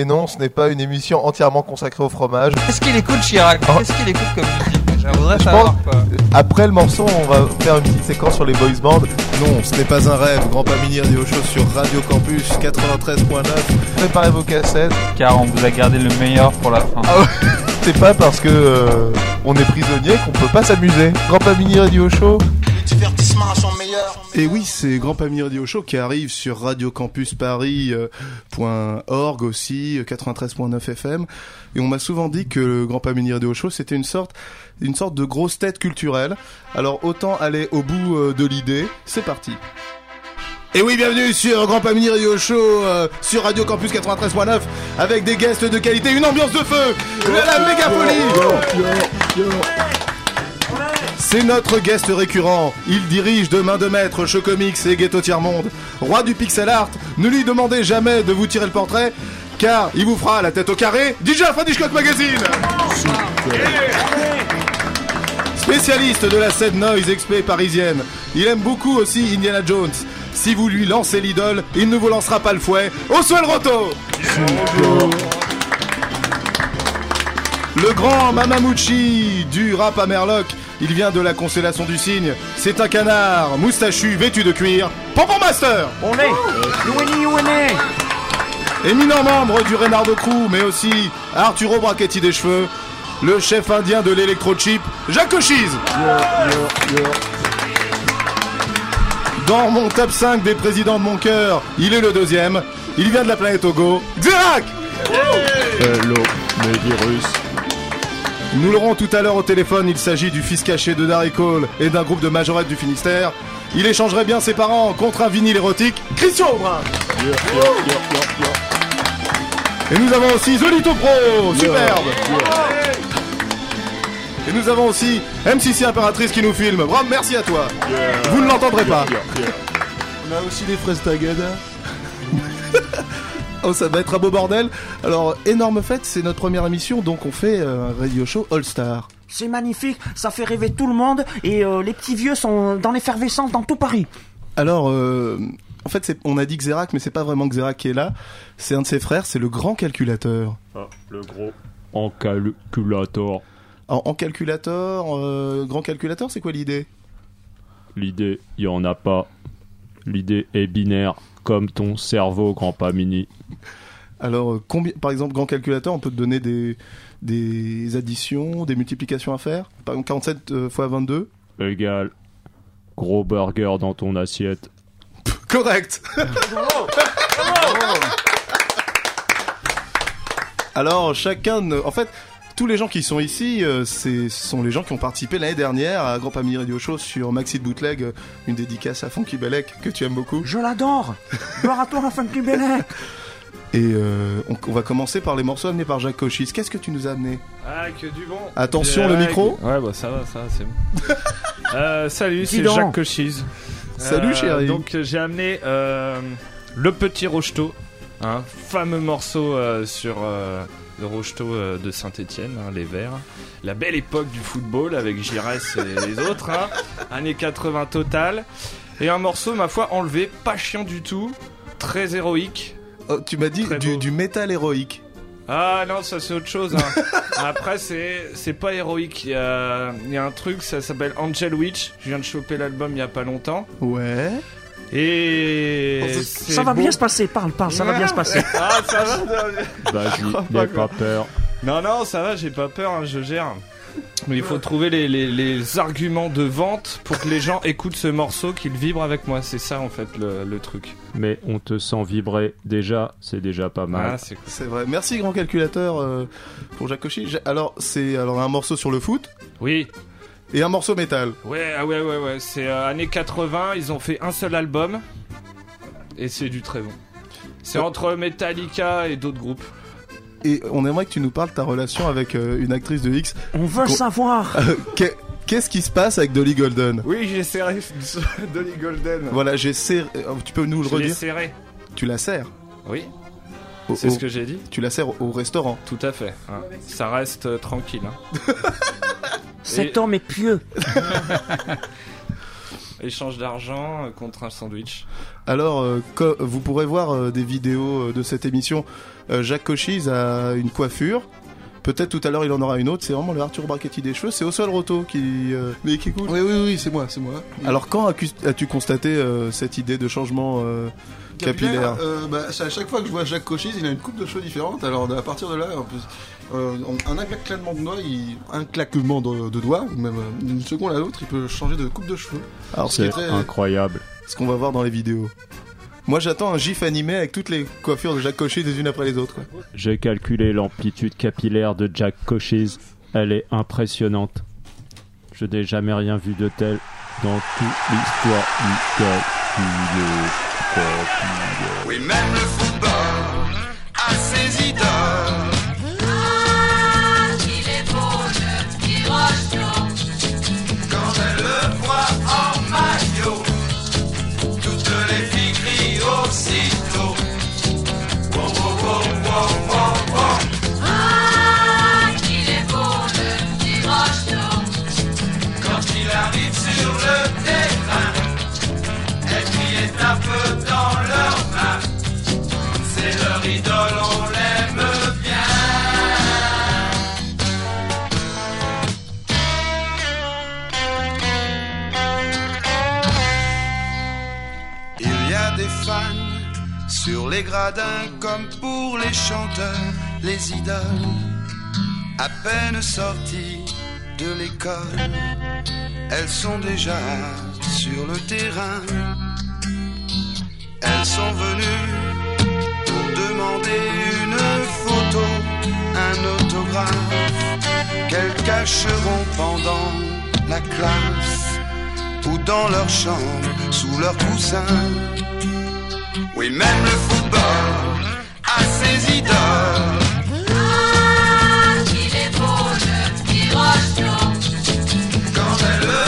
Et non, ce n'est pas une émission entièrement consacrée au fromage. Qu'est-ce qu'il écoute Chirac Oh. Qu'est-ce qu'il écoute comme musique Je voudrais savoir pense- quoi. Après le morceau, on va faire une petite séquence sur les boys bands. Non, ce n'est pas un rêve. Grand Pamini Radio Show sur Radio Campus 93.9. Préparez vos cassettes. Car on vous a gardé le meilleur pour la fin. Ah C'est pas parce que euh, on est prisonnier qu'on peut pas s'amuser. Grand Pamini Radio Show. divertissement Et oui, c'est Grand Pamini Radio Show qui arrive sur Radio Campus Paris euh, aussi, euh, 93.9 FM. Et on m'a souvent dit que le Grand Pamini Radio Show, c'était une sorte, une sorte de grosse tête culturelle. Alors autant aller au bout euh, de l'idée. C'est parti. Et oui, bienvenue sur Grand Pamini Radio Show euh, sur Radio Campus 93.9 avec des guests de qualité, une ambiance de feu, de la méga folie. C'est notre guest récurrent. Il dirige de main de maître Show Comics et Ghetto Tiers Monde. Roi du pixel art, ne lui demandez jamais de vous tirer le portrait, car il vous fera la tête au carré. DJ Alfred Hitchcock Magazine Spécialiste de la scène noise XP parisienne, il aime beaucoup aussi Indiana Jones. Si vous lui lancez l'idole, il ne vous lancera pas le fouet. Au le roto Le grand Mamamouchi du rap à Merloc, il vient de la constellation du cygne. C'est un canard moustachu vêtu de cuir. Pompon Master On est Éminent membre du Reynardo Crew, mais aussi Arturo Brachetti des cheveux, le chef indien de l'électro-chip, Jacques Cochise Dans mon top 5 des présidents de mon cœur, il est le deuxième. Il vient de la planète Togo. Xerac Hello, mes virus. Nous l'aurons tout à l'heure au téléphone, il s'agit du fils caché de Darry Cole et d'un groupe de majorettes du Finistère. Il échangerait bien ses parents contre un vinyle érotique, Christian Aubrin. Et nous avons aussi Zolito Pro, superbe. Et nous avons aussi MCC Impératrice qui nous filme. Bram, merci à toi. Vous ne l'entendrez pas. On a aussi les fraises Tagada. Oh, ça va être un beau bordel. Alors, énorme fête, c'est notre première émission, donc on fait euh, un radio show All Star. C'est magnifique, ça fait rêver tout le monde et euh, les petits vieux sont dans l'effervescence dans tout Paris. Alors, euh, en fait, c'est- on a dit Xerac, mais c'est pas vraiment Xerac qui est là. C'est un de ses frères, c'est le grand calculateur. Ah, le gros encalculator. En, en calculateur, euh, grand calculateur, c'est quoi l'idée? L'idée, il y en a pas. L'idée est binaire, comme ton cerveau, grand pas mini. Alors, euh, combien, par exemple, grand calculateur, on peut te donner des, des additions, des multiplications à faire? Par exemple, 47 euh, fois 22. Égal. Gros burger dans ton assiette. Correct. Alors, chacun, en fait, tous les gens qui sont ici, euh, c'est- ce sont les gens qui ont participé l'année dernière à Grand Pamini Radio Show sur Maxi de Bootleg, euh, une dédicace à Funky Belek que tu aimes beaucoup. Je l'adore Gloire à toi, Funky Bellec Et euh, on, on va commencer par les morceaux amenés par Jacques Cochis. Qu'est-ce que tu nous as amené? Ah, que du bon. Attention, le micro. Ouais, bah ça va, ça va, c'est bon. euh, salut, c'est. Jacques Cochise. Salut, Euh, chérie. Donc j'ai amené euh, le petit Rocheteau, un fameux morceau euh, sur euh, le Rocheteau euh, de Saint-Etienne, les Verts. La belle époque du football avec Giresse et les autres, hein. années 80 total. Et un morceau, ma foi, enlevé, pas chiant du tout, très héroïque. Oh, tu m'as dit du, métal héroïque. Ah non, ça c'est autre chose. hein. Après, c'est c'est pas héroïque. Il y a, il y a un truc, ça s'appelle Angel Witch. Je viens de choper l'album il y a pas longtemps. Ouais. Et. Ça c'est va beau. bien se passer, parle, parle, ça va bien se passer. Ah, ça va Vas-y, n'aie pas, pas peur. Non, non, ça va, j'ai pas peur, hein, je gère. Mais il faut trouver les, les- les arguments de vente pour que les gens écoutent ce morceau, qu'ils vibrent avec moi. C'est ça en fait le, le truc. Mais on te sent vibrer. Déjà, c'est déjà pas mal. Ah, c'est cool. C'est vrai. Merci, grand calculateur, euh, pour Jacques Alors, c'est alors un morceau sur le foot Oui, et un morceau métal. Ouais, ah ouais, ouais, ouais. C'est euh, années 80, ils ont fait un seul album. Et c'est du très bon. C'est entre Metallica et d'autres groupes. Et on aimerait que tu nous parles de ta relation avec euh, une actrice de X. On veut Qu'on- savoir Euh, qu'est- Qu'est-ce qui se passe avec Dolly Golden? Oui, j'ai serré Dolly Golden. Voilà, j'ai serré. euh, Tu peux nous le Je l'ai redire? serré. Tu la sers Oui, c'est au- ce que j'ai dit. Tu la sers au, au restaurant. Tout à fait. hein. Ça reste euh, tranquille. hein. Cet homme est pieux Échange d'argent euh, contre un sandwich. Alors, euh, co- vous pourrez voir euh, des vidéos euh, de cette émission. Euh, Jacques Cochise a une coiffure. Peut-être tout à l'heure il en aura une autre. C'est vraiment le Arthur Brachetti des cheveux. C'est Oswald Roto qui, euh, mais qui écoute. Oui, oui, oui, c'est moi, c'est moi. Alors, quand as-tu- as-tu constaté euh, cette idée de changement euh, capillaire euh, bah, c'est à chaque fois que je vois Jacques Cochise, il a une coupe de cheveux différente. Alors à partir de là, en plus, euh, un claquement de doigts, il- un claquement de, de doigts, ou même euh, d'une seconde à l'autre, il peut changer de coupe de cheveux. Alors, Ce C'est très- incroyable. ce qu'on va voir dans les vidéos. Moi, j'attends un gif animé avec toutes les coiffures de Jacques Cochise les unes après les autres. J'ai calculé l'amplitude capillaire de Jack Cochise. Elle est impressionnante. Je n'ai jamais rien vu de tel dans toute l'histoire du capillaire. Oui, même le football a ses idoles. Les gradins comme pour les chanteurs, les idoles. À peine sorties de l'école, elles sont déjà sur le terrain. Elles sont venues pour demander une photo, un autographe qu'elles cacheront pendant la classe ou dans leur chambre, sous leur coussin. Oui, même le football a ses idoles. Quand elle le voit en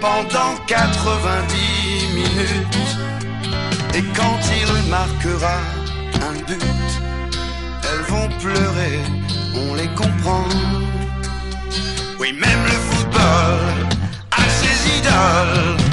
pendant 90 minutes. Et quand il marquera un but, elles vont pleurer, on les comprend. Oui, même le football a ses idoles.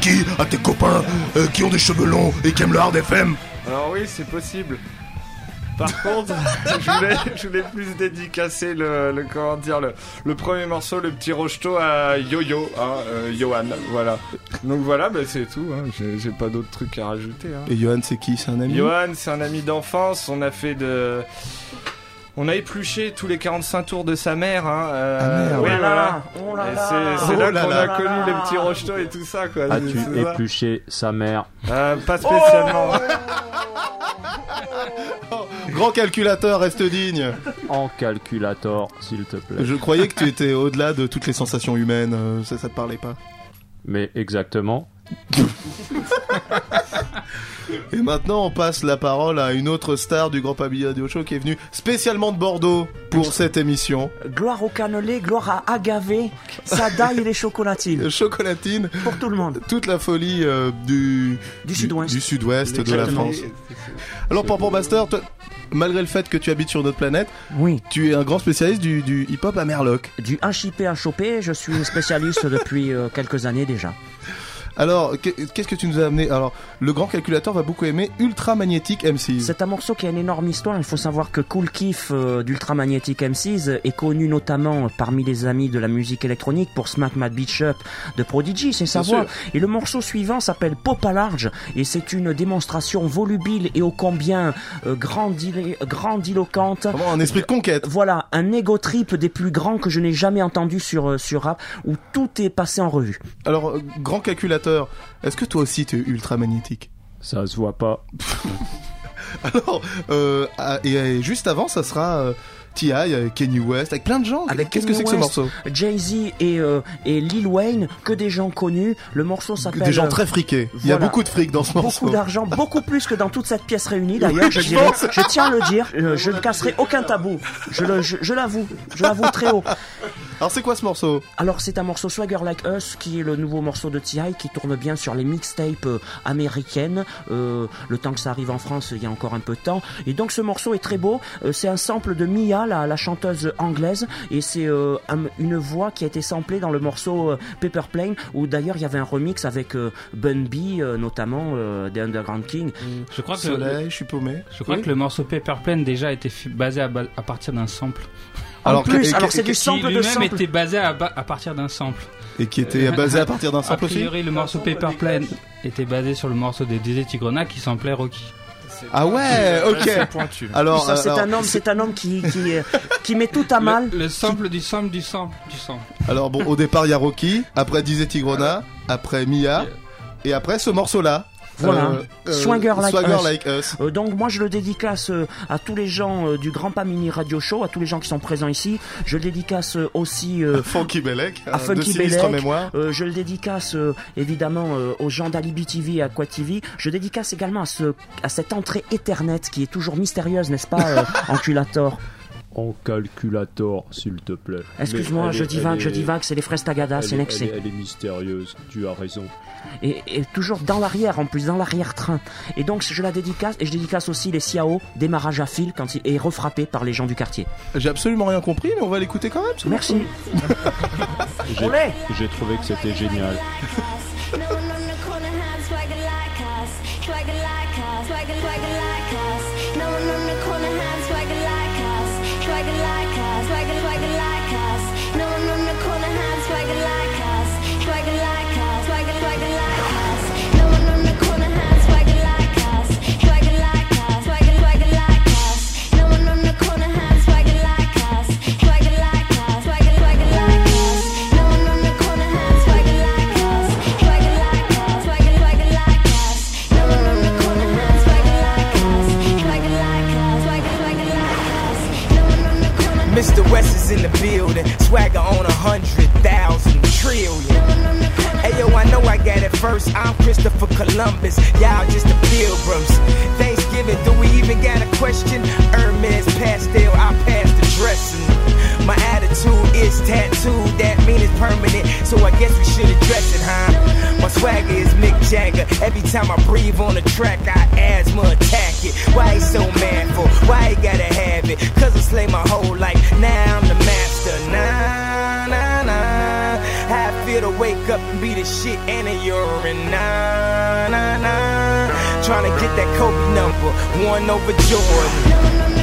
Qui À tes copains euh, qui ont des cheveux longs et qui aiment le hard FM Alors oui, c'est possible. Par contre, je voulais, je voulais plus dédicacer le, le comment dire le, le premier morceau, le petit rocheto à Yo-Yo, hein, euh, Johan, voilà. Donc voilà, bah, c'est tout. Hein, J'ai j'ai pas d'autres trucs à rajouter. Hein. Et Johan, c'est qui? C'est un ami? Johan, c'est un ami d'enfance. On a fait de. On a épluché tous les 45 tours de sa mère. Hein. euh, Ah, merde. oui, Oh là voilà. là, oh là c'est Oh là là qu'on là. a connu les petits rochetos et tout ça, quoi. As-tu ça. épluché sa mère Euh, Pas spécialement. Grand calculateur, reste digne en calculator, s'il te plaît Je croyais que tu étais au-delà de toutes les sensations humaines, euh, ça, ça te parlait pas. Mais exactement. Et maintenant, on passe la parole à une autre star du Grand Pavillon Radio Show qui est venue spécialement de Bordeaux pour cette émission. Gloire au cannelé, gloire à agavé, sadaille et les chocolatines. Chocolatine, Pour tout le monde. toute la folie euh, du, Du sud-ouest. du sud-ouest de la. France. Alors, Pampan Master, toi, malgré le fait que tu habites sur notre planète, Oui. tu es un grand spécialiste du, du hip-hop à Merloc. Du HIP à choper, je suis spécialiste depuis euh, quelques années déjà. Alors, qu'est- qu'est-ce que tu nous as amené? Alors, le grand calculateur va beaucoup aimer Ultra Magnétique M6. C'est un morceau qui a une énorme histoire. Il faut savoir que Cool Keef euh, d'Ultramagnetic MCs est connu notamment parmi les amis de la musique électronique pour Smack My Beach Up de Prodigy, c'est sa voix. Et le morceau suivant s'appelle Pop à large et c'est une démonstration volubile et ô combien euh, grandilo- grandiloquente. Vraiment un esprit de conquête. Voilà, un ego trip des plus grands que je n'ai jamais entendu sur, euh, sur rap, où tout est passé en revue. Alors, grand calculateur, est-ce que toi aussi tu es ultra magnétique? Ça se voit pas. Alors, euh, et, euh, juste avant, ça sera euh, T.I., euh, Kanye West, avec plein de gens. Avec Qu'est-ce que c'est que ce morceau Jay-Z et, euh, et Lil Wayne, que des gens connus. Le morceau s'appelle... Des gens euh, très friqués. Il y a beaucoup de fric dans ce morceau. Beaucoup d'argent, beaucoup plus que dans toute cette pièce réunie d'ailleurs, je je dirais. pense. Je tiens à le dire, euh, je ne casserai aucun tabou. Je le- je- je l'avoue, je l'avoue très haut. Alors, c'est quoi ce morceau Alors c'est un morceau Swagger Like Us qui est le nouveau morceau de T.I. qui tourne bien sur les mixtapes euh, américaines. Le temps que ça arrive en France, il y a encore un peu de temps. Et donc ce morceau est très beau. C'est un sample de Mia, la, la chanteuse anglaise, et c'est euh, un- une voix qui a été samplée dans le morceau euh, Paper Plane, où d'ailleurs il y avait un remix avec euh, Bun B, euh, notamment euh, des Underground King. Je crois que, le, Soleil, je suis paumé. je crois Oui. que le morceau Paper Plane déjà a été fait- basé à, partir d'un sample. En Alors, plus, alors c'est du Qui sample de sample. était basé à, partir d'un sample. Et qui était basé à partir d'un A sample aussi priori, le morceau Paper Plane était basé sur le morceau des Dizzy Tigrona qui samplait Rocky. Ah ouais, ok. C'est pointu. Alors, Ça, c'est alors, un homme, c'est un homme qui, qui, euh, qui met tout à mal. Le, le sample du sample du sample du sample. alors bon, au départ, il y a Rocky, après Dizzy Tigrona, après Mia, et après ce morceau-là. Voilà. Like Swagger Us. Like Us. Euh, donc moi je le dédicace euh, à tous les gens euh, du Grand Pas Mini Radio Show, à tous les gens qui sont présents ici. Je le dédicace euh, aussi euh, Funky Belek, à euh, de Funky sinistre Belek. mémoire. Euh, je le dédicace euh, évidemment euh, aux gens d'Alibi TV et Aqua TV. Je dédicace également à, ce, à cette entrée Ethernet qui est toujours mystérieuse, n'est-ce pas, euh, Enculator? En calculator, s'il te plaît. Excuse-moi, je divague, je divague, c'est les fraises Tagada, c'est est- Nexé. Elle, est- elle est mystérieuse, tu as raison. Et, et toujours dans l'arrière, en plus, dans l'arrière-train. Et donc, je la dédicace, et je dédicace aussi les Ciao, démarrage à fil, quand il est refrappé par les gens du quartier. J'ai absolument rien compris, mais on va l'écouter quand même. Merci. J'ai trouvé que c'était génial. West is in the building, swagger on a hundred thousand trillion. Ayo, I know I got it first. I'm Christopher Columbus, y'all just the pilgrims. Thanksgiving, do we even got a question? Hermes pastel, I pass the dressing. My attitude is tattooed, that mean it's permanent. So I guess we should address it, huh? My swagger is Mick Jagger. Every time I breathe on the track, I asthma attack it. Why he so manful? Why he gotta have it? Cause I slay my whole life. Now I'm the master. Nah, nah, nah. How I feel to wake up and be the shit and a urine. Nah, nah, nah. Trying to get that Kobe number, one over Jordan.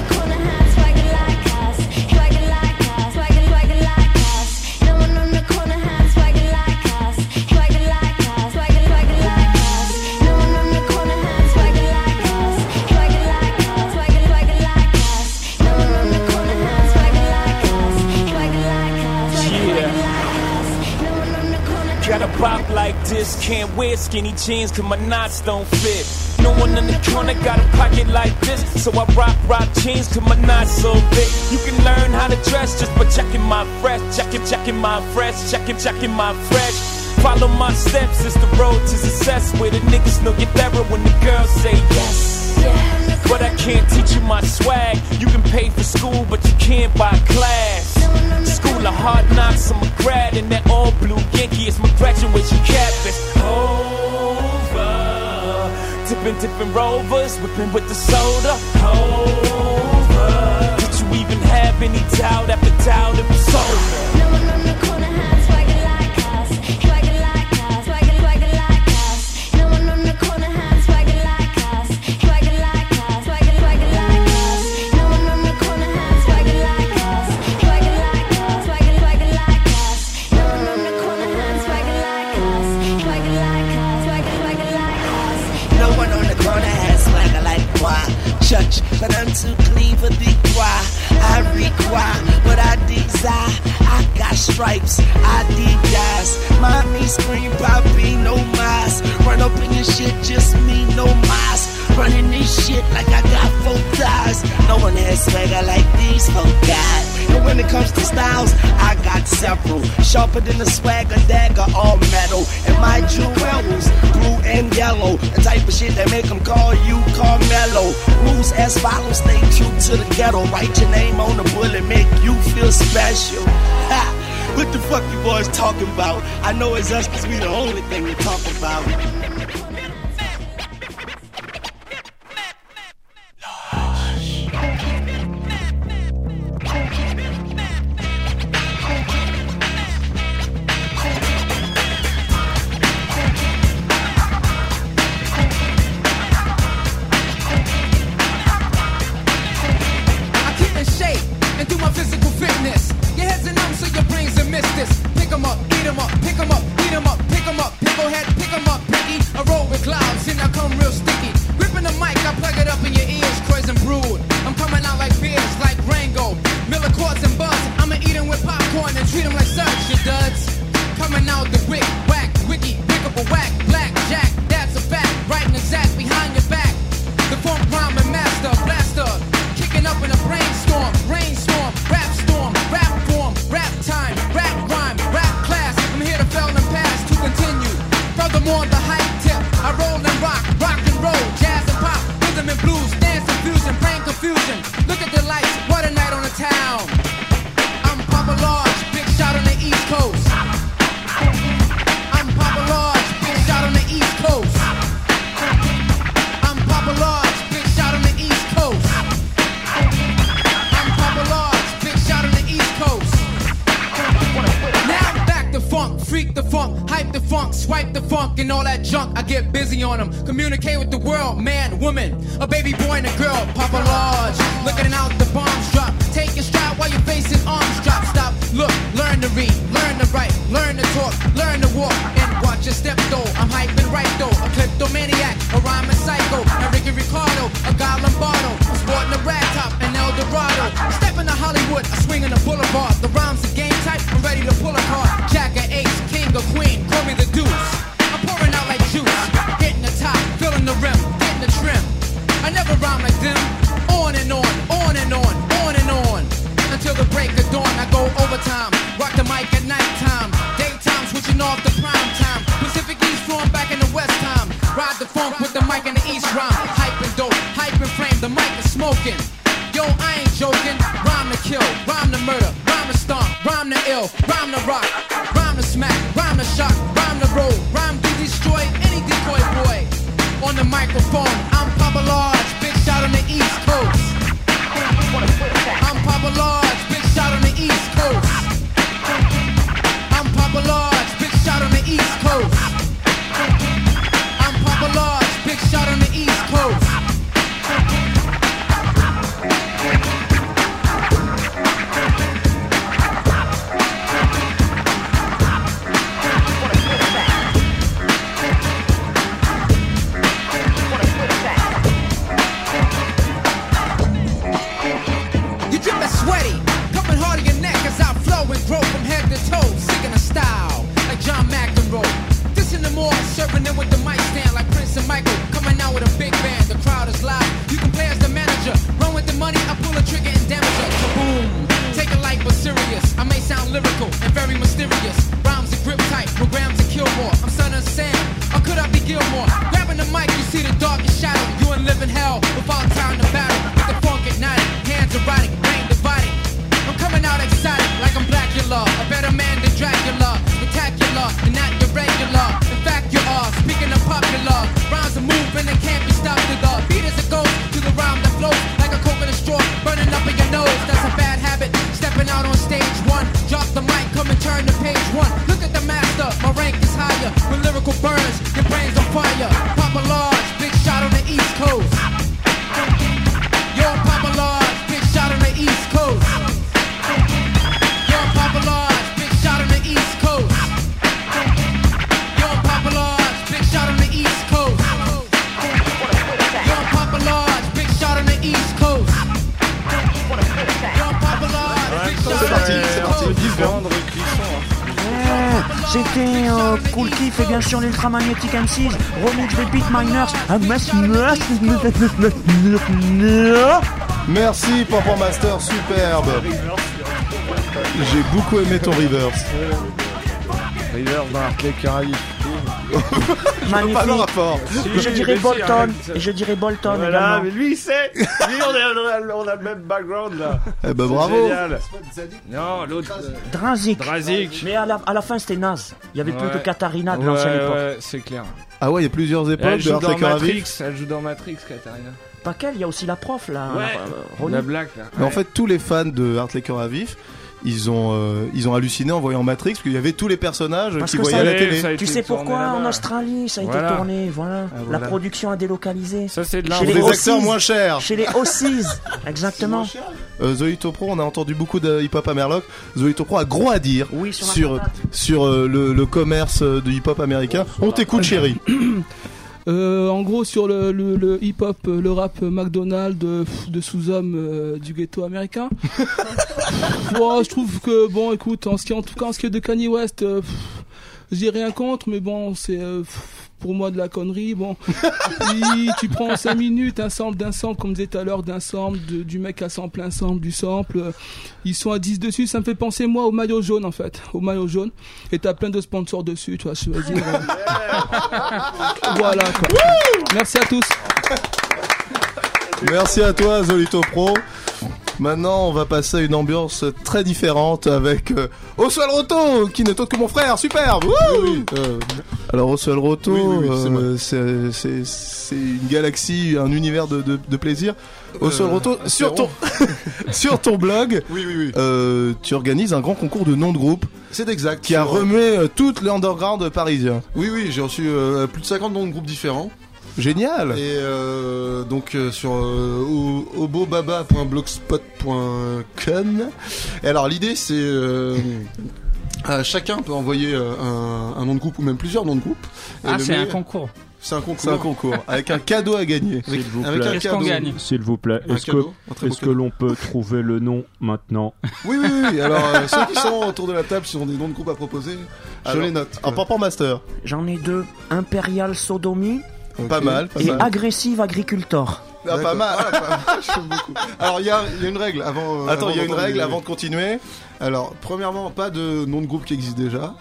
Rock like this. Can't wear skinny jeans cause my knots don't fit. No one in the corner got a pocket like this. So I rock, rock jeans cause my knots so big. You can learn how to dress just by checking my fresh. Checking, checking my fresh. Checking, checking my fresh. Follow my steps, it's the road to success. Where the niggas know you're thorough when the girls say yes. yes. But I can't teach you my swag. You can pay for school, but you can't buy class school of hard knocks. I'm a grad in that all blue Yankee. It's my graduation cap. It's over. Dipping, dipping rovers, whipping with the soda. Over. Did you even have any doubt after doubt? It was over. I know it's us because we the only thing. l'Ultramagnetic M6, remix des Beat Miners. Mas- mas- Merci Pampan Master, superbe. J'ai beaucoup aimé ton reverse. Reverse dans les Caraïbes. Magnifique. pas le rapport. Et je dirais Bolton. Et je dirais Bolton Voilà, également. mais lui il sait Lui on, est- on a le même background là Eh ben C'est bravo. génial. Non, l'autre. euh, Drazik. Drazik. Mais à la, à la fin c'était naze. Il y avait plus Ouais. que Katarina de Ouais, l'ancienne époque. ouais, c'est clair. Ah ouais, il y a plusieurs Elle époques de joue dans Matrix, elle joue dans Matrix, Katarina. Pas qu'elle, il y a aussi la prof là. Ouais. euh. La blague là. Mais en fait, tous les fans de Art Laker à vif, ils ont, euh, ils ont halluciné en voyant Matrix parce qu'il y avait tous les personnages Parce qui voyaient à la télé. Tu sais pourquoi en Australie ça a Voilà. été tourné, voilà. Ah, voilà. La production a délocalisé. Ça c'est de Chez Pour les acteurs moins chers. Chez les Aussies, exactement. Euh, Zoïto Pro, on a entendu beaucoup de hip-hop à Merlock. Zoïto Pro a gros à dire Oui, sur sur, euh, le, le commerce euh, du hip-hop américain. On t'écoute, chérie. Euh, en gros, sur le, le, le hip-hop, euh, le rap McDonald's de sous-hommes euh, du ghetto américain. Ouais, je trouve que, bon, écoute, en, ce qui, en tout cas, en ce qui est de Kanye West, euh, j'ai rien contre, mais bon, c'est euh, pour moi de la connerie. Bon, Oui, tu prends 5 minutes, un sample d'un sample, comme disait tout à l'heure, d'un sample, du mec à sample, un sample, du sample. ils sont à 10 dessus, ça me fait penser, moi, au maillot jaune, en fait. Au maillot jaune. Et t'as plein de sponsors dessus, tu vois, je veux dire. euh, voilà, quoi. Merci à tous. Merci à toi, Zolito Pro. Maintenant, on va passer à une ambiance très différente avec euh, Oswald Roto, qui n'est autre que mon frère, superbe. Euh, Alors Oswald Roto, Oui, oui, oui, c'est moi. euh, c'est une galaxie, un univers de, de, de plaisir. Oswald Euh, Roto, c'est sur ton, sur ton blog, tu organises un grand concours de noms de groupe C'est exact. qui a remué toute l'underground parisien. Oui, oui, j'ai reçu plus de 50 noms de groupes différents. Génial Et euh, donc euh, sur euh, obobaba.blogspot.com. Et alors l'idée c'est euh, euh, chacun peut envoyer euh, un, un nom de groupe ou même plusieurs noms de groupe. Et Ah, c'est un concours. C'est un concours. C'est un concours avec un cadeau à gagner. Avec, S'il vous avec plaît. un Qu'est-ce qu'on cadeau. gagne S'il vous plaît, est-ce que, est-ce que l'on peut trouver le nom maintenant Oui, oui, oui. Alors euh, ceux qui sont autour de la table, qui ont des noms de groupes à proposer, je Alors, les note. Un Pampan Master. J'en ai deux. Imperial Sodomie Pas mal, pas et mal. Agressive Agricultor. Ah, pas mal. Ah, pas mal. J'aime beaucoup. Alors il y a, il y a une règle avant. euh, Attends, avant il y a une d'entendre règle les- avant de continuer. Alors, premièrement, pas de nom de groupe qui existe déjà.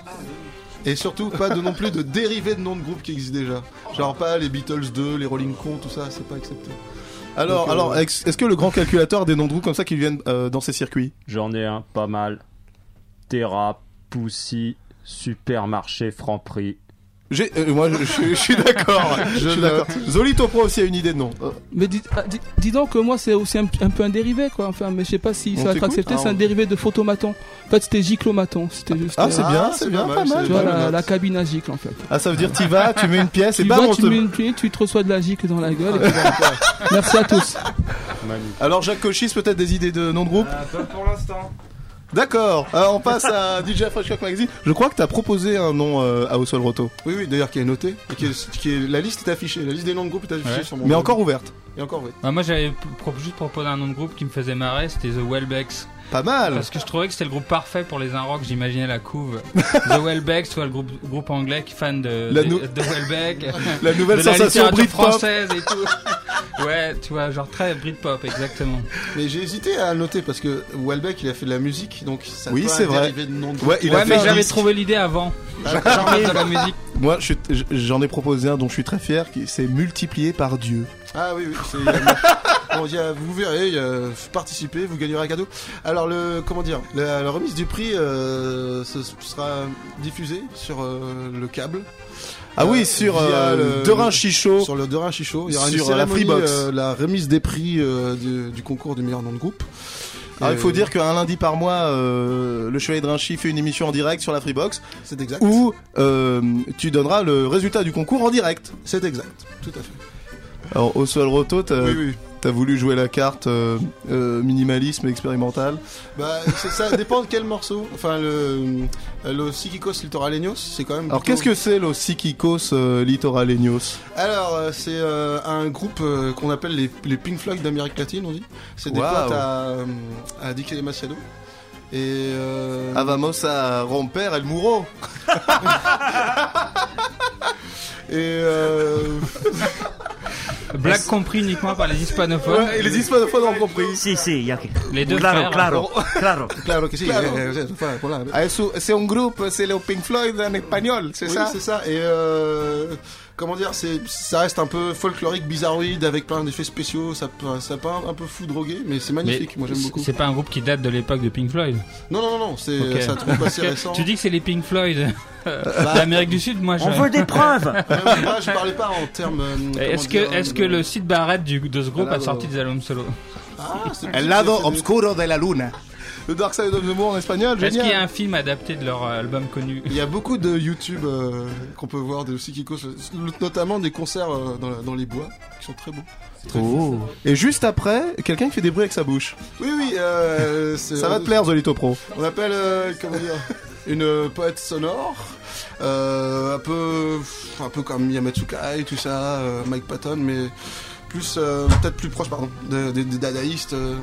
Et surtout, pas de non plus de dérivés de nom de groupe qui existent déjà. Genre pas les Beatles 2, les Rolling Stones, tout ça, c'est pas accepté. Alors, Donc, euh, alors, est-ce que le grand calculateur a des noms de groupes comme ça qui viennent euh, dans ces circuits? J'en ai un pas mal. Terra, Poussy, Supermarché, Franprix. J'ai, euh, moi, je, je- je suis d'accord. je suis d'accord. Zolito Pro aussi a une idée de nom. Euh, Mais dis, ah, dis- dis donc que moi c'est aussi un, un peu un dérivé quoi. Enfin, mais je sais pas si On ça va être accepté. Ah, C'est un dérivé de photomaton. En fait, c'était giclomaton. C'était juste. Ah, c'est euh, bien, Ah, c'est bien, pas mal, Tu vois la, cabine à gicle en fait. Ah, ça veut dire t'y vas, tu mets une pièce et Tu vas, on tu, te- mets une pluie, tu te reçois de la gicle dans la gueule. et puis. Merci à tous. Alors, Jacques Cochis, peut-être des idées de nom de groupe? Pas pour l'instant. D'accord. Alors, on passe à DJ Fresh Cock Magazine. Je crois que t'as proposé un nom euh, à Oswald Roto, Oui, oui, d'ailleurs qui est noté. Et qui est, qui est- la liste est affichée. La liste des noms de groupe est affichée Ouais. sur mon. mais encore ouverte. Et encore, oui. Bah, moi j'avais pro- juste proposé un nom de groupe qui me faisait marrer, c'était The Wellbecks. Pas mal. Parce que je trouvais que c'était le groupe parfait pour les Inrocks, j'imaginais la couve. The Wellbecks, soit le groupe, groupe anglais qui est fan de, La de, Welbeck. La nouvelle de la sensation française et tout. Ouais, tu vois, genre très Britpop, exactement. Mais j'ai hésité à le noter parce que Welbeck il a fait de la musique donc ça Oui, peut c'est un vrai. de nom de. Ouais, il a ouais, fait mais j'avais trouvé l'idée avant. J'en mets de la musique. Moi, j'en ai proposé un dont je suis très fier, qui c'est multiplié par Dieu. Ah oui, oui. c'est- a- bon, a- vous verrez, a- participez, vous gagnerez un cadeau. Alors le comment dire, la, la remise du prix euh, ce sera diffusée sur euh, le câble Ah oui, sur euh, le- Derain Chichot. Sur le Derain Chichot. Il y aura une Sur la Freebox. euh, la remise des prix euh, du, du concours du meilleur nom de groupe. Alors, il faut dire qu'un lundi par euh, le Chevalier de Rinchy fait une émission en direct sur la Freebox. C'est exact. Où euh, tu donneras le résultat du concours en direct. C'est exact, tout à fait. Alors, Oswald Roto, t'as Oui, oui. t'as voulu jouer la carte euh, euh, minimalisme expérimental. Bah, ça dépend de quel morceau. Enfin, le, le Sikikos Litoraleños, c'est quand même. Alors, plutôt- qu'est-ce que c'est le Sikikos euh, Litoraleños? Alors, euh, c'est euh, un groupe euh, qu'on appelle les, les Pink Floyd d'Amérique latine, on dit. C'est des Waouh. potes à, euh, à Dick Demasiado. Et. Euh... Ah, vamos a romper el muro. Et. Euh... Blague compris uniquement par les hispanophones. Ouais, et les hispanophones ont compris. Si, si, y a que- Les deux claro, frères. claro, claro. Claro que si. Claro. eh, eh. Ah, c'est c'est un groupe, c'est le Pink Floyd en espagnol, c'est Oui, ça c'est ça. Et euh, comment dire, c'est ça reste un peu folklorique, bizarroïde, avec plein d'effets spéciaux. Ça, ça peut un, peu fou drogué, mais c'est Mais magnifique. Moi, j'aime beaucoup. C'est pas un groupe qui date de l'époque de Pink Floyd. Non, non, non, non. C'est Ok. c'est un truc assez récent. Tu dis que c'est les Pink Floyd euh, d'Amérique du Sud, moi je. On veut des preuves moi, je parlais pas en termes. euh, Est-ce que, dire, est-ce que le site Barrett du, de ce groupe Ah, a là, sorti là. des albums solo Ah, El lado obscuro de la luna. Le Dark Side of the Moon en espagnol, Est-ce qu'il y a un film adapté de leur euh, album connu Il y a beaucoup de YouTube euh, qu'on peut voir de Sikikos, notamment des concerts euh, dans, la- dans les bois, qui sont très beaux. Très Oh. Et juste après, quelqu'un qui fait des bruits avec sa bouche. Oui, oui, euh, Ça va te plaire, Zolito Pro. On appelle, euh, comment dire, une poète sonore, euh, un peu, un peu comme Yamatsuka et tout ça, euh, Mike Patton, mais plus, euh, peut-être plus proche, pardon, de- des des dadaïstes, euh,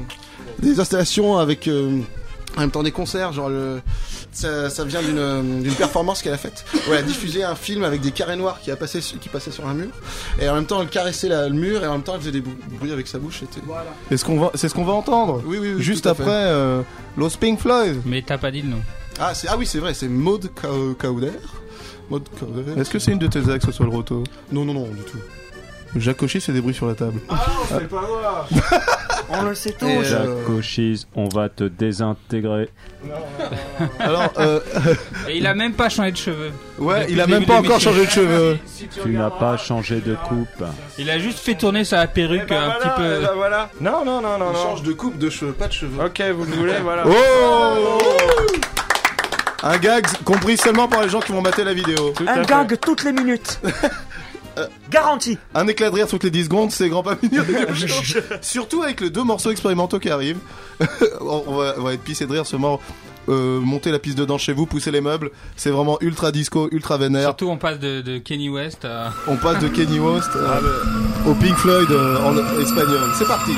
des installations avec, euh, en même temps des concerts, genre le, ça, ça vient d'une d'une performance qu'elle a faite. où elle a diffusé un film avec des carrés noirs qui a passé qui passaient sur un mur, et en même temps elle caressait la- le mur et en même temps elle faisait des bruits avec sa bouche. C'était. C'est ce qu'on va, c'est ce qu'on va entendre. Oui, oui, oui, Juste après, euh, Los Pink Floyd. Mais t'as pas dit le nom. Ah, c'est, ah oui, c'est vrai, c'est Maud Cau- Cauder. Maud Cauder. Est-ce que c'est une de tes ex, ce soit le roto? Non, non, non, du tout. Jacques Cauchy fait des bruits sur la table. Ah non, c'est pas moi On le sait tous. Euh, Jacques Cochise, on va te désintégrer. Alors, euh, Et il a même pas changé de cheveux. ouais, Depuis il a même pas encore changé de cheveux. Tu n'as pas changé de coupe. Il a juste fait tourner sa perruque un petit peu. voilà. Non, non, non, non, On non. change de coupe de cheveux, pas de cheveux. Ok, vous le voulez, voilà. Oh Un gag compris seulement par les gens qui vont mater la vidéo. Tout Un fait. gag toutes les minutes. Garanti. Un éclat de rire toutes les 10 secondes, c'est grand pas mignon. Surtout avec les deux morceaux expérimentaux qui arrivent. on, on va, on va être pissé de rire ce mort. Euh, monter la piste de danse chez vous, pousser les meubles, c'est vraiment ultra disco, ultra vénère. Surtout, on passe de, de Kenny West à. On passe de Kenny West euh, au Pink Floyd euh, en espagnol. C'est parti.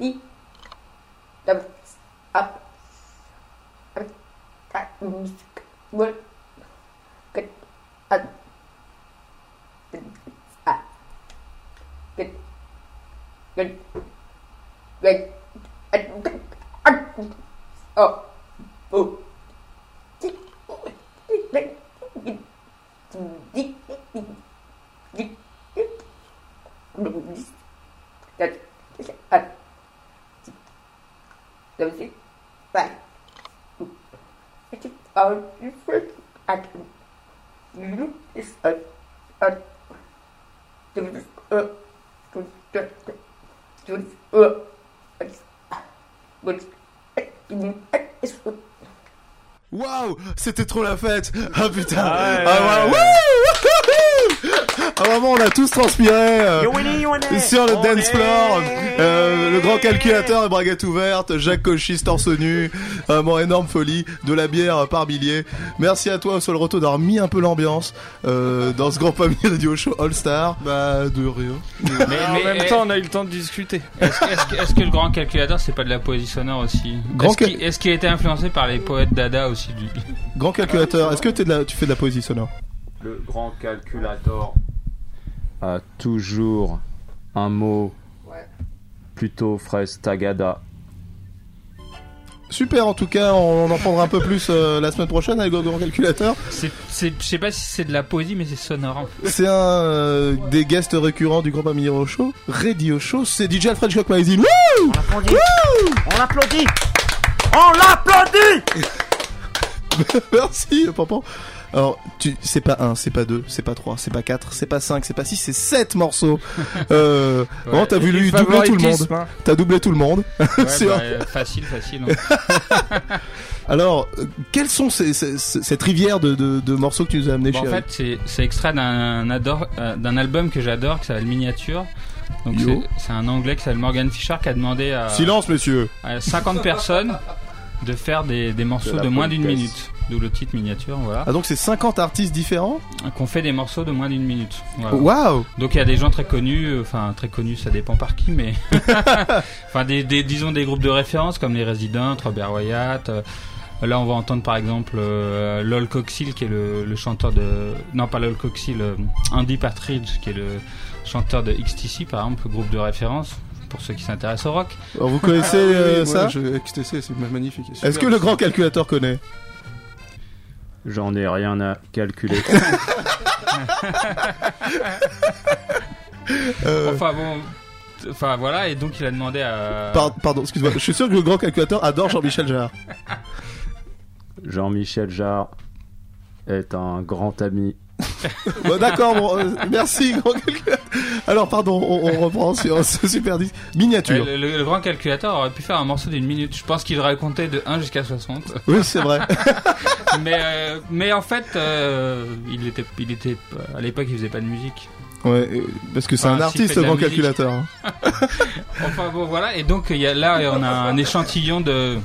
i up up up get up get get get oh oh the Waouh, c'était trop la fête! Ah putain! Ah, ah, Vraiment, on a tous transpiré euh, sur le dance floor. Euh, le grand calculateur et braguette ouverte, Jacques Cochis torse nu, vraiment énorme folie, de la bière par milliers. Merci à toi Sol Roto d'avoir mis un peu l'ambiance euh, dans ce grand famille radio show All Star. Bah de rien. Mais, en même eh, temps, on a eu le temps de discuter. Est-ce que, le grand calculateur, c'est pas de la poésie sonore aussi Est-ce qu'il a été influencé par les poètes dada aussi du... Grand calculateur, est-ce que t'es de la, tu fais de la poésie sonore? Le grand calculator a toujours un mot plutôt fraise tagada. Super en tout cas, on en prendra un peu plus euh, la semaine prochaine avec le grand calculateur. Je sais pas si c'est de la poésie, mais c'est sonore. C'est un euh, des guests récurrents du Grand Radio Show, Radio Show, c'est DJ Alfred Shock Magazine. Wouh On applaudit. On l'applaudit. On l'applaudit. Merci, Pampan. Alors, tu, c'est pas un, c'est pas deux, c'est pas trois, c'est pas quatre, c'est pas cinq, c'est pas six, c'est sept morceaux. Euh, Ouais. vraiment, t'as voulu doubler tout le monde. hein. T'as doublé tout le monde. Ouais, Sur- bah, euh, facile, facile. hein. Alors, euh, quelles sont ces, ces- ces- cette rivière de, de, de morceaux que tu nous as amenés Bon, en chez fait, c'est, c'est extrait d'un, adore- euh, d'un album que j'adore qui s'appelle Miniature. Donc c'est un anglais qui s'appelle Morgan Fisher qui a demandé à, Silence, messieurs. à 50 personnes de faire des, des morceaux De moins d'une minute. D'où le titre Miniature, voilà. Ah, donc c'est 50 artistes différents Qu'on fait des morceaux de moins d'une minute. Voilà. Waouh Donc il y a des gens très connus, euh, enfin très connus, ça dépend par qui, mais enfin des, des- disons des groupes de référence comme les Residents, Robert Wyatt. euh, Là, on va entendre par exemple euh, Lol Coxhill, qui est le, le chanteur de non pas Lol Coxhill, euh, Andy Partridge, qui est le chanteur de XTC par exemple, groupe de référence pour ceux qui s'intéressent au rock. Alors, vous connaissez Ah euh, ça je- XTC, c'est magnifique. Est-ce que le grand calculateur connaît? J'en ai rien à calculer. Euh, Enfin bon, enfin voilà, et donc il a demandé à. par- Pardon, excuse-moi. Je suis sûr que le grand calculateur adore Jean-Michel Jarre. Jean-Michel Jarre est un grand ami Bon, D'accord, bon, euh, merci grand calculateur. Alors pardon, on, on reprend sur ce super disque miniature. Le, le- le grand calculateur aurait pu faire un morceau d'une minute. Je pense qu'il aurait compté de 1 jusqu'à 60. Oui, c'est vrai. mais, euh, mais en fait, euh, il était, il était, à l'époque, il faisait pas de musique. Ouais, euh, parce que c'est Enfin, un artiste la grand musique. calculateur. hein. Enfin bon, voilà. Et donc, il y a, là, on a un échantillon de,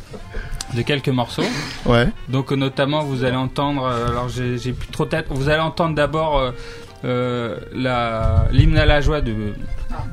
de quelques morceaux. Ouais. Donc, euh, notamment, vous allez entendre, euh, alors j'ai plus trop tête, vous allez entendre d'abord euh, la- l'hymne à la joie de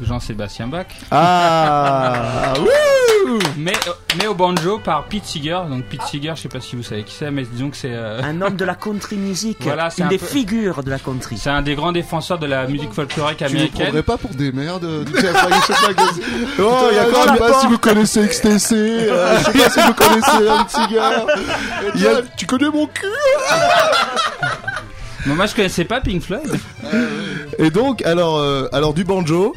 Jean-Sébastien Bach. Ah, wouh mais, euh, mais au banjo par Pete Seeger. Donc, Pete Seeger, je sais pas si vous savez qui c'est, mais disons que c'est. euh, Un homme de la country music, Voilà, c'est une un des peu- figures de la country. C'est un des grands défenseurs de la musique folklorique Tu américaine. prendrais pas pour des merdes euh, du Oh, il y a quand je même sais pas si vous connaissez XTC, euh, je sais pas si vous connaissez un a- Tu connais mon cul Mais moi, je connaissais pas Pink Floyd. Et donc, alors, euh, alors du banjo.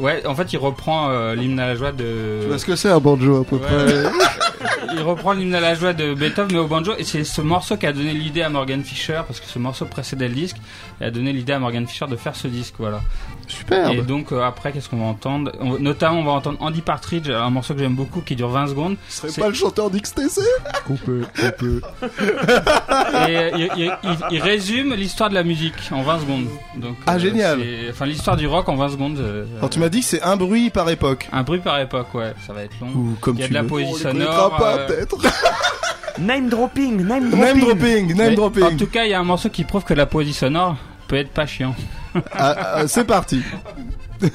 Ouais, en fait, il reprend euh, l'hymne à la joie de. Tu vois ce que c'est un banjo à peu près il reprend l'hymne à la joie de Beethoven mais au banjo et c'est ce morceau qui a donné l'idée à Morgan Fisher parce que ce morceau précédait le disque et a donné l'idée à Morgan Fisher de faire ce disque voilà. Superbe. Et donc euh, après qu'est-ce qu'on va entendre? On- Notamment on va entendre Andy Partridge un morceau que j'aime beaucoup qui dure 20 secondes. Ce serait pas le chanteur d'XTC Coupé, coupé. et euh, il, il- il- il résume l'histoire de la musique en 20 secondes. Donc, Ah, génial. c'est- Enfin, l'histoire du rock en 20 secondes. euh, Alors tu m'as dit que c'est un bruit par époque. Un bruit par époque, ouais, ça va être long. Ou comme Il y a tu de la veux. poésie On sonore. connaîtra pas, euh, peut-être. Name dropping, name dropping. Name dropping, name mais dropping. En tout cas, il y a un morceau qui prouve que la poésie sonore peut être pas chiant. Ah, ah, c'est parti.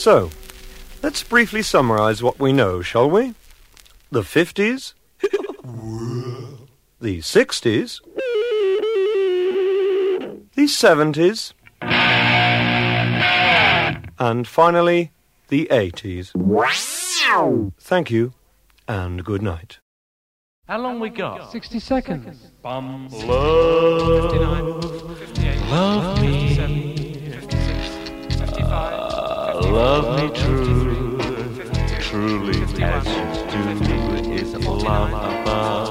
So, let's briefly summarize what we know, shall we? The 50s, the 60s, the 70s, and finally, the 80s. Thank you, and good night. How long we got? 60 seconds. Bum. Love. 59, Love me. Love me true, truly as you do is love above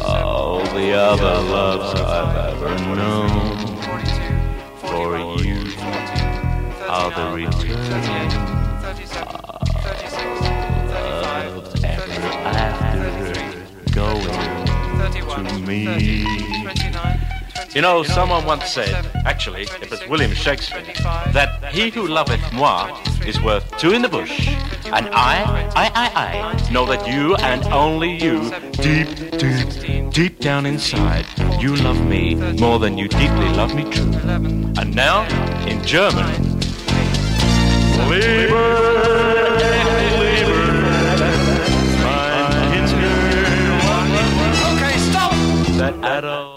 all the other loves I've ever known. For you are the return loves ever after going to me. You know, someone once said, actually, it was William Shakespeare, that he who loveth moi is worth two in the bush. And I, I, I, I know that you and only you, deep, deep, deep down inside, you love me more than you deeply love me true. And now, in German, Okay, stop! That adult.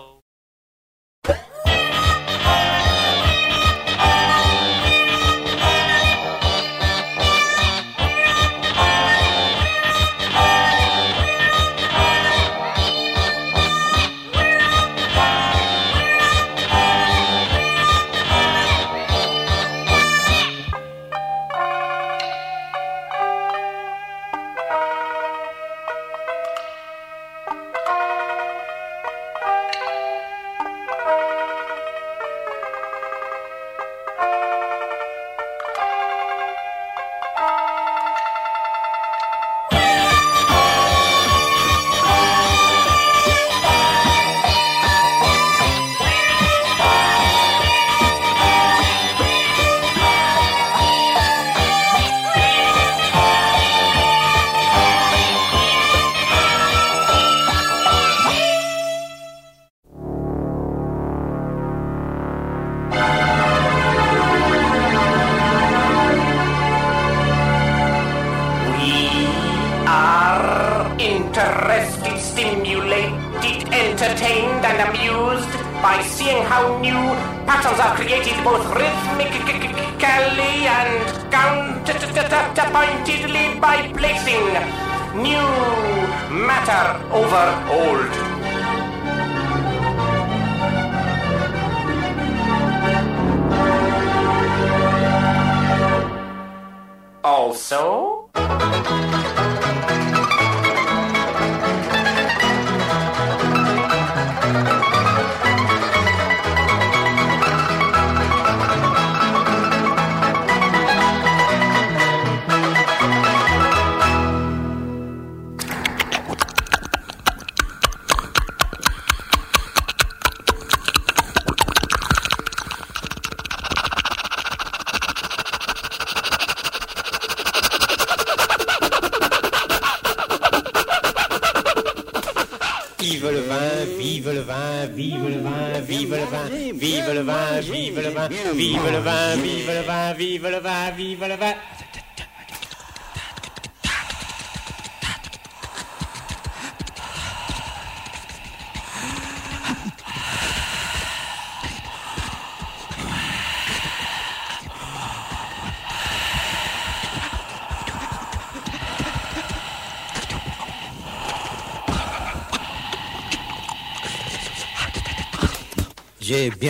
Vive le vin, vive le vin, vive le vin, vive le vin, vive le vin, vive le vin,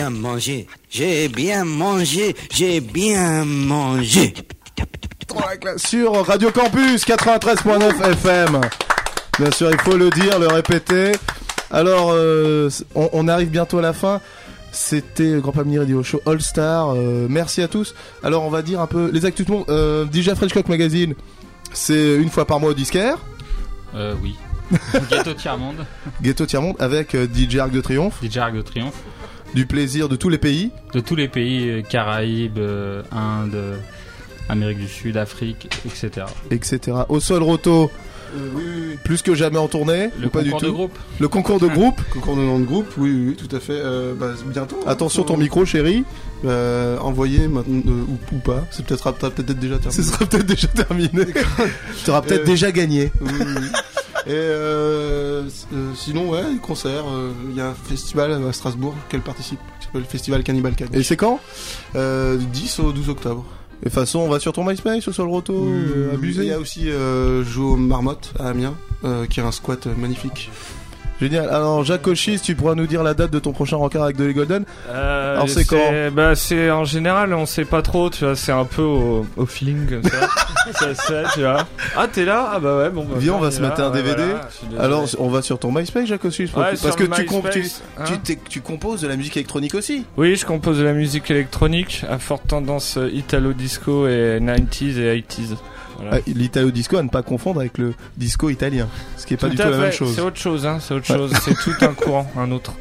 bien mangé, j'ai bien mangé, j'ai bien mangé. Sur Radio Campus 93.9 FM. Bien sûr, il faut le dire, le répéter. Alors, euh, on, on arrive bientôt à la fin. C'était Grand Pamini Radio Show All Star. Euh, merci à tous. Alors, on va dire un peu les actus de monde. Euh, DJ Frenchcock Magazine, c'est une fois par mois au disquaire. Euh, oui. Ghetto Tiers-Monde. Ghetto Tiers-Monde avec DJ Arc de Triomphe. DJ Arc de Triomphe. Du plaisir de tous les pays. De tous les pays, euh, Caraïbes, euh, Inde, euh, Amérique du Sud, Afrique, etc. etc. Au sol roto, plus que jamais en tournée. Le ou pas du concours tout. de groupe. Le concours de groupe. Concours de nom de groupe, oui, oui, oui, tout à fait. Euh, bah, bientôt. hein. Attention ton micro, chérie. Euh, envoyé maintenant, euh, ou, ou pas. C'est peut-être peut-être déjà terminé. Ce sera peut-être déjà terminé. tu auras peut-être Euh, déjà gagné. Et euh, euh, sinon, ouais, concert. euh, Il y a un festival à Strasbourg qu'elle participe, qui s'appelle le Festival Cannibal Cage. Et c'est quand? Euh, Du 10 au 12 octobre. De toute façon, on va sur ton MySpace, au sol roto, euh, abusé. Il y a aussi euh, Jo Marmotte à Amiens, euh, qui a un squat magnifique. Génial. Alors, Jacques Cochis, tu pourras nous dire la date de ton prochain rencard avec Dolly Golden Euh, Alors, c'est quand? bah, c'est en général, on sait pas trop, tu vois, c'est un peu au, au feeling comme ça. ça fait, tu vois. Ah, t'es là? Ah, bah ouais, bon. Bah, Viens, on va se mettre un DVD. Alors, on va sur ton MySpace, Jacques Ouais, parce que tu, tu, hein. tu, composes de la musique électronique aussi. Oui, je compose de la musique électronique à forte tendance euh, italo-disco et 90s et 80s. Voilà. Ah, L'italo disco à ne pas confondre avec le disco italien, ce qui est pas Tout du tout la même chose. C'est autre chose, hein, c'est autre Ouais. chose. c'est tout un courant, un autre.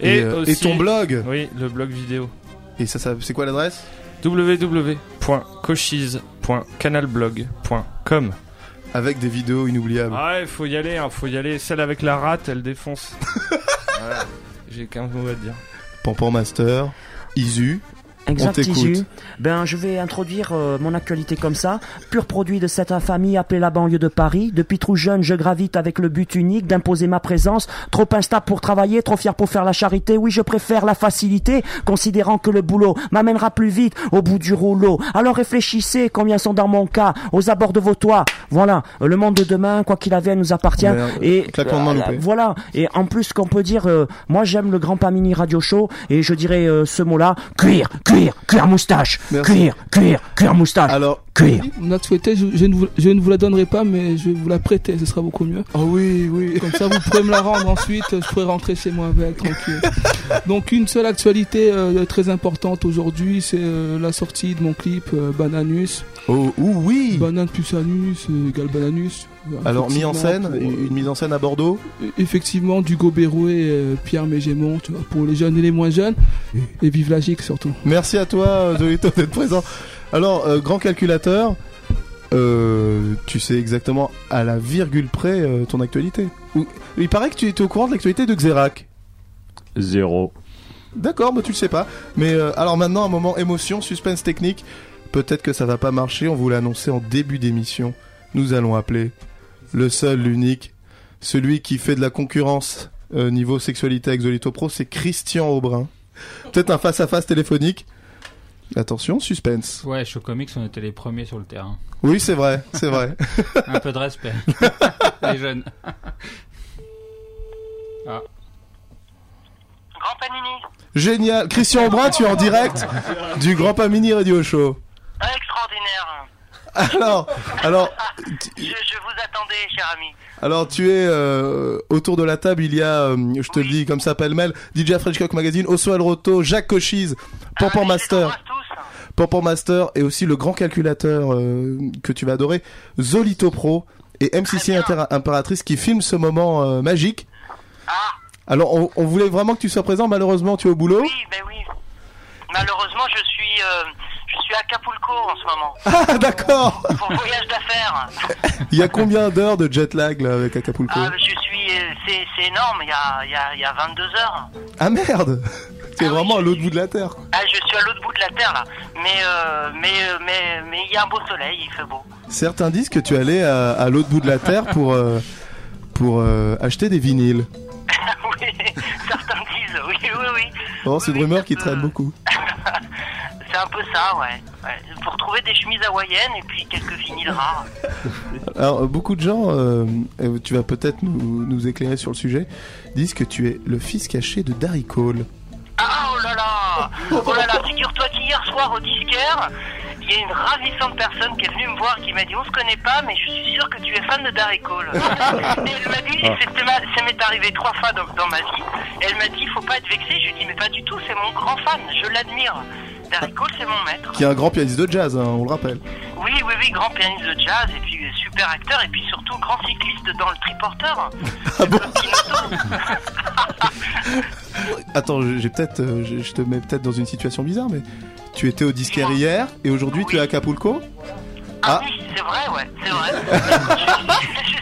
Et, euh, et ton blog? Oui, le blog vidéo. Et ça, ça c'est quoi l'adresse? www.cochise.canalblog.com Avec des vidéos inoubliables. Ah ouais, faut y aller, hein, faut y aller. Celle avec la rate, elle défonce. Voilà. J'ai qu'un mot à dire. Pampan Master, Isu. Exact. Ben, je vais introduire euh, mon actualité comme ça. Pur produit de cette famille appelée la banlieue de Paris. Depuis trop jeune, je gravite avec le but unique d'imposer ma présence. Trop instable pour travailler, trop fier pour faire la charité. Oui, je préfère la facilité, considérant que le boulot m'amènera plus vite au bout du rouleau. Alors réfléchissez combien sont dans mon cas, aux abords de vos toits. Voilà, euh, le monde de demain, quoi qu'il advienne, nous appartient. Et claquement de main euh, voilà. Et en plus, qu'on peut dire, euh, moi j'aime le Grand Pamini Radio Show et je dirais euh, ce mot-là cuir, cuir, cuir moustache, cuir, cuir, cuir moustache. Alors, cuir. Mon actualité, je, je ne vous, je ne vous la donnerai pas, mais je vais vous la prêter, ce sera beaucoup mieux. Oh oui, oui. Comme ça, vous pourrez me la rendre ensuite, je pourrai rentrer chez moi avec, tranquille. Donc, une seule actualité euh, très importante aujourd'hui, c'est euh, la sortie de mon clip euh, Bananus. Oh, oui Banane plus anus égale Bananus. Alors, mis en scène, pour, euh, une mise en scène à Bordeaux. Effectivement, du Gobero et euh, Pierre Mégémont, tu vois, pour les jeunes et les moins jeunes. Et vive la gigue surtout. Merci à toi, euh, Jolito, d'être présent. Alors, euh, grand calculateur, euh, tu sais exactement à la virgule près euh, ton actualité. Il paraît que tu étais au courant de l'actualité de Xerac. Zéro. D'accord, mais tu le sais pas. Mais euh, alors maintenant, un moment émotion, suspense technique. Peut-être que ça va pas marcher, on vous l'a annoncé en début d'émission. Nous allons appeler le seul, l'unique, Celui qui fait de la concurrence euh, niveau sexualité avec Zolito Pro, c'est Christian Aubrin. Peut-être un face-à-face téléphonique. Attention, suspense. Ouais, Show Comics, on était les premiers sur le terrain. Oui, c'est vrai, c'est vrai. Un peu de respect. les jeunes. Ah. Grand Panini. Génial. Christian Aubrin, tu es en direct du Grand Pamini Radio Show. Extraordinaire. Alors, alors, Je, je vous attendais, cher ami. alors tu es euh, autour de la table. Il y a, euh, je te le dis comme ça pêle-mêle, DJ French Cock Magazine, Oswald Roto, Jacques Cochise, Pampan Master, Pampan Master et aussi le grand calculateur euh, que tu vas adorer, Zolito Pro et MCC Impératrice qui filme ce moment magique. Alors, on, on voulait vraiment que tu sois présent. Malheureusement, tu es au boulot. Oui, ben oui. Malheureusement, je suis, je suis à Acapulco en ce moment. Ah, d'accord. Pour voyage d'affaires. Il y a combien d'heures de jet lag là avec Acapulco Ah, je suis, c'est, c'est énorme. Il y a, il y a, il y a 22 heures. Ah merde T'es vraiment à l'autre bout de la terre. Ah, je suis à l'autre bout de la terre là. Mais, euh, mais, euh, mais, mais il y a un beau soleil. Il fait beau. Certains disent que tu allais à, à l'autre bout de la terre pour euh, pour euh, acheter des vinyles. oui, certains disent. Oui, oui, oui. Oh, c'est une rumeur qui traîne beaucoup. C'est un peu ça, ouais. ouais. Pour trouver des chemises hawaïennes et puis quelques vinyles rares. Alors, beaucoup de gens, euh, tu vas peut-être nous, nous éclairer sur le sujet, disent que tu es le fils caché de Darry Cole. Ah, oh là là Oh là là, figure-toi qu'hier soir au disquaire, il y a une ravissante personne qui est venue me voir qui m'a dit on se connaît pas mais je suis sûr que tu es fan de Darry Cole. et elle m'a dit, ma- ça m'est arrivé trois fois dans, dans ma vie, et elle m'a dit faut pas être vexé, je lui ai dit mais pas du tout, c'est mon grand fan, je l'admire. Cole c'est mon maître. Qui est un grand pianiste de jazz, hein, on le rappelle. Oui, oui, oui, grand pianiste de jazz et puis super acteur et puis surtout grand cycliste dans le triporteur. Attends, j'ai peut-être, euh, je, je te mets peut-être dans une situation bizarre, mais tu étais au disquaire hier et aujourd'hui tu es à Acapulco Ah, Oui, c'est vrai, ouais, c'est vrai.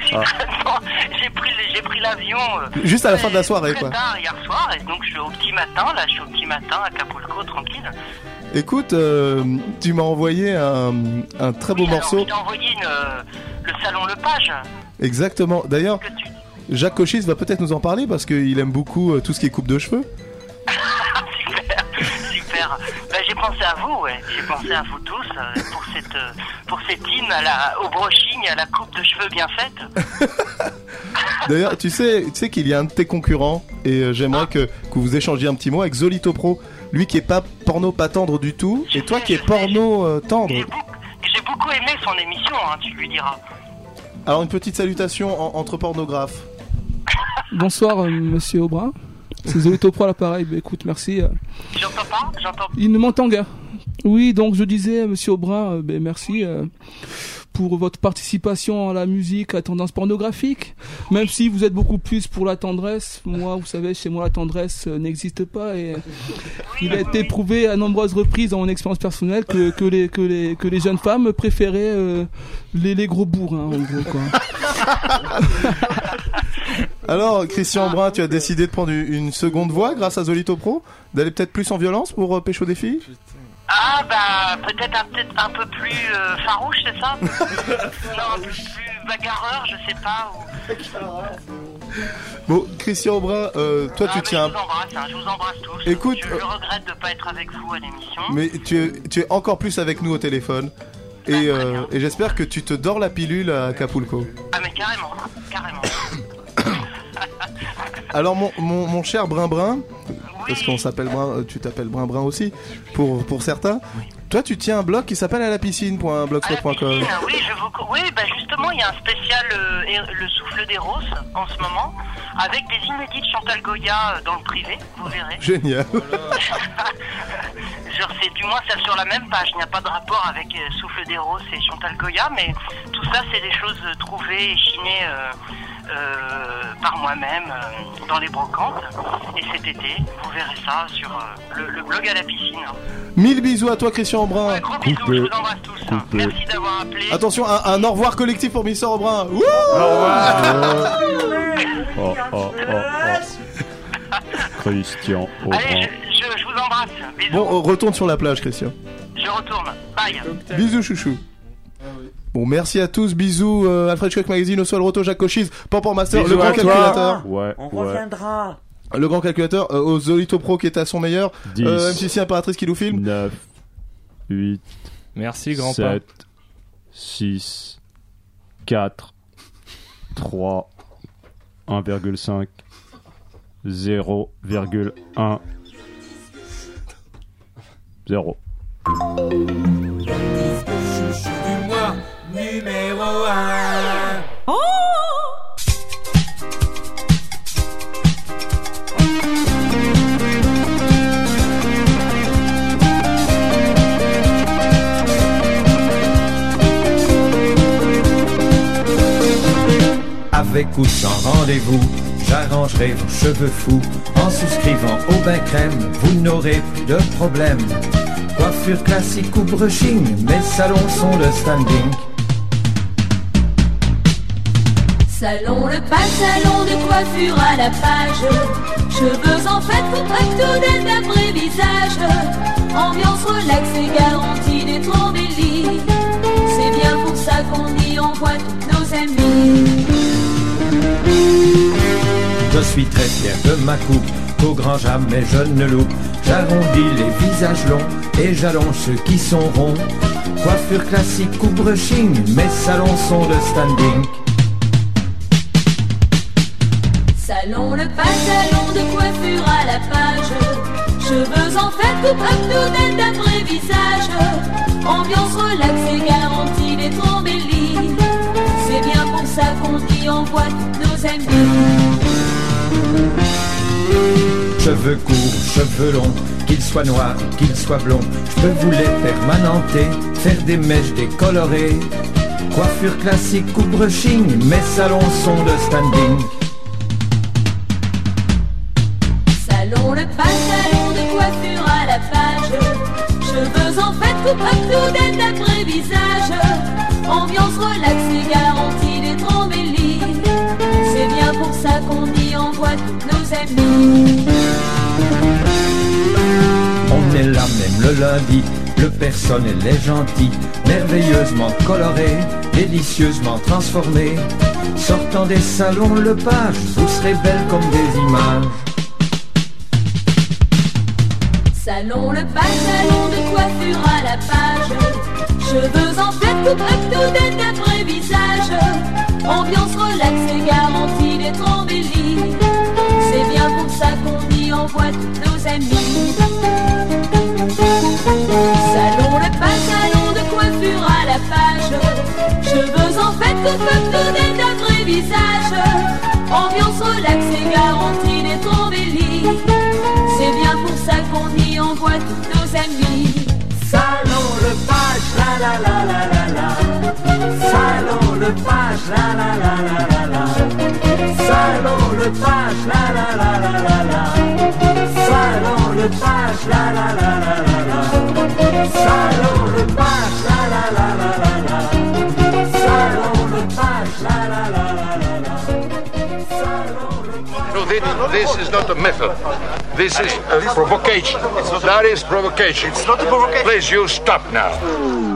je, suis fort. J'ai pris, le- j'ai pris l'avion. euh, Juste à la fin de la soirée, très quoi. tard hier soir et donc je suis au petit matin, là je suis au petit matin à Acapulco tranquille. Écoute, euh, tu m'as envoyé un, un très beau morceau. Je t'ai envoyé une, euh, le salon Lepage. Exactement. D'ailleurs, Jacques Cochis va peut-être nous en parler parce qu'il aime beaucoup euh, tout ce qui est coupe de cheveux. Super. Bah, j'ai pensé à vous, ouais. J'ai pensé à vous tous euh, pour cette euh, pour cette hymne à la, au brushing à la coupe de cheveux bien faite. D'ailleurs, tu sais, tu sais qu'il y a un de tes concurrents et j'aimerais que, que vous échangiez un petit mot avec Zolito Pro. Lui qui est pas porno pas tendre du tout et toi qui est porno euh, tendre. J'ai beaucoup aimé son émission, hein, tu lui diras. Alors une petite salutation en- entre pornographes. Bonsoir, euh, monsieur Aubrin. C'est Zolito Pro à l'appareil. Bah, écoute, merci. euh. J'entends pas J'entends Il ne m'entend guère. Oui, donc je disais, monsieur Aubrin, euh, ben, merci euh, pour votre participation à la musique à tendance pornographique. Même si vous êtes beaucoup plus pour la tendresse, moi, vous savez, chez moi, la tendresse euh, n'existe pas. Et il a été prouvé à nombreuses reprises dans mon expérience personnelle que, que, les, que, les, que les jeunes femmes préféraient euh, les, les gros bourrins, en gros. Quoi. Alors Christian Brun, tu as décidé de prendre une seconde voix grâce à Zolito Pro, d'aller peut-être plus en violence pour euh, pécho des filles? Ah bah peut-être un, peut-être un peu plus euh, farouche, c'est ça? Non, un peu plus bagarreur, je sais pas. Ou... Bon, Christian Brun, euh, toi Ah, tu tiens. Je vous embrasse, hein, je vous embrasse tous. Écoute, je, euh, je regrette de pas être avec vous à l'émission. Mais tu es, tu es encore plus avec nous au téléphone. Et, euh, et j'espère que tu te dors la pilule à Acapulco. Ah mais carrément, carrément. Alors mon, mon, mon cher Brin Brin, parce qu'on s'appelle Brin, euh, tu t'appelles Brin Brin aussi, pour, pour certains. Toi tu tiens un blog qui s'appelle à la piscine.blogspot.com. Ah oui, je vous... oui bah justement, il y a un spécial euh, Le souffle des roses en ce moment, avec des inédits de Chantal Goya euh, dans le privé, vous verrez. Génial. Genre, c'est du moins ça sur la même page. Il n'y a pas de rapport avec euh, Souffle des Roses et Chantal Goya, mais tout ça, c'est des choses trouvées et chinées euh, par moi-même euh, dans les brocantes. Et cet été, vous verrez ça sur euh, le, le blog à la piscine. Mille bisous à toi Christian Brun. Gros bisous, je vous embrasse tous. Merci d'avoir appelé. Attention, un, un au revoir collectif pour Mister Brun. Wouh Oh, oh, oh. Christian Allez, Aubin. je, je, je vous embrasse. Bisous. Bon, euh, retourne sur la plage Christian. Je retourne. Bye. Bisous chouchou. Bon, merci à tous, bisous, euh, Alfred Hitchcock Magazine, au sol, Roto, Jacques Cochise, Pampan Master, Bisous le grand calculateur. Ouais, On ouais. reviendra. Le grand calculateur, euh, au Zolito Pro qui est à son meilleur, Dix. euh, MCC Impératrice qui nous filme. 9, 8, Merci, grand 7, 6, 4, 3, 1,5, 0,1, 0. Numéro 1. Avec ou sans rendez-vous, j'arrangerai vos cheveux fous. En souscrivant au bain crème, vous n'aurez plus de problème. Coiffure classique ou brushing, mes salons sont le standing. Salon le pas, salon de coiffure à la page. Cheveux en fait, coupe actuelle d'après visage. Ambiance relax et garantie d'être embellie. C'est bien pour ça qu'on y envoie tous nos amis. Je suis très fier de ma coupe, qu'au grand jamais je ne loupe. J'arrondis les visages longs et j'allonge ceux qui sont ronds. Coiffure classique ou brushing, mes salons sont le standing. Salon le pas, salon de coiffure à la page. Cheveux en fait, coupe actuelle d'après visage. Ambiance relax et garantie d'être embellie. C'est bien pour ça qu'on y envoie nos amis. Cheveux courts, cheveux longs, qu'ils soient noirs, qu'ils soient blonds, je peux vous les permanenter, faire des mèches décolorées. Coiffure classique ou brushing, mes salons sont de standing. Actuelle d'après visage. Ambiance relax et garantie d'être embellie. C'est bien pour ça qu'on y envoie tous nos amis. On est là même le lundi, le personnel est gentil, merveilleusement coloré, délicieusement transformé. Sortant des salons le page, vous serez belle comme des images. Salon le salon de coiffure à la page. Cheveux en fait, coupe actuelle d'après visage. Ambiance relax et garantie d'être embellie. C'est bien pour ça qu'on y envoie tous nos amis. Salon le pas, salon de coiffure à la page. Cheveux en fait, coupe actuelle d'après visage. Ambiance relax et garantie d'être amis. Salon le page, la la la la la la. Salon le page, la la la la la la. Salon le page, la la la la la la. Salon le page, la la la la la la. Salon le page, la la la la la this is not a method. This is a provocation. That is provocation. It's not a provocation. Please, you stop now.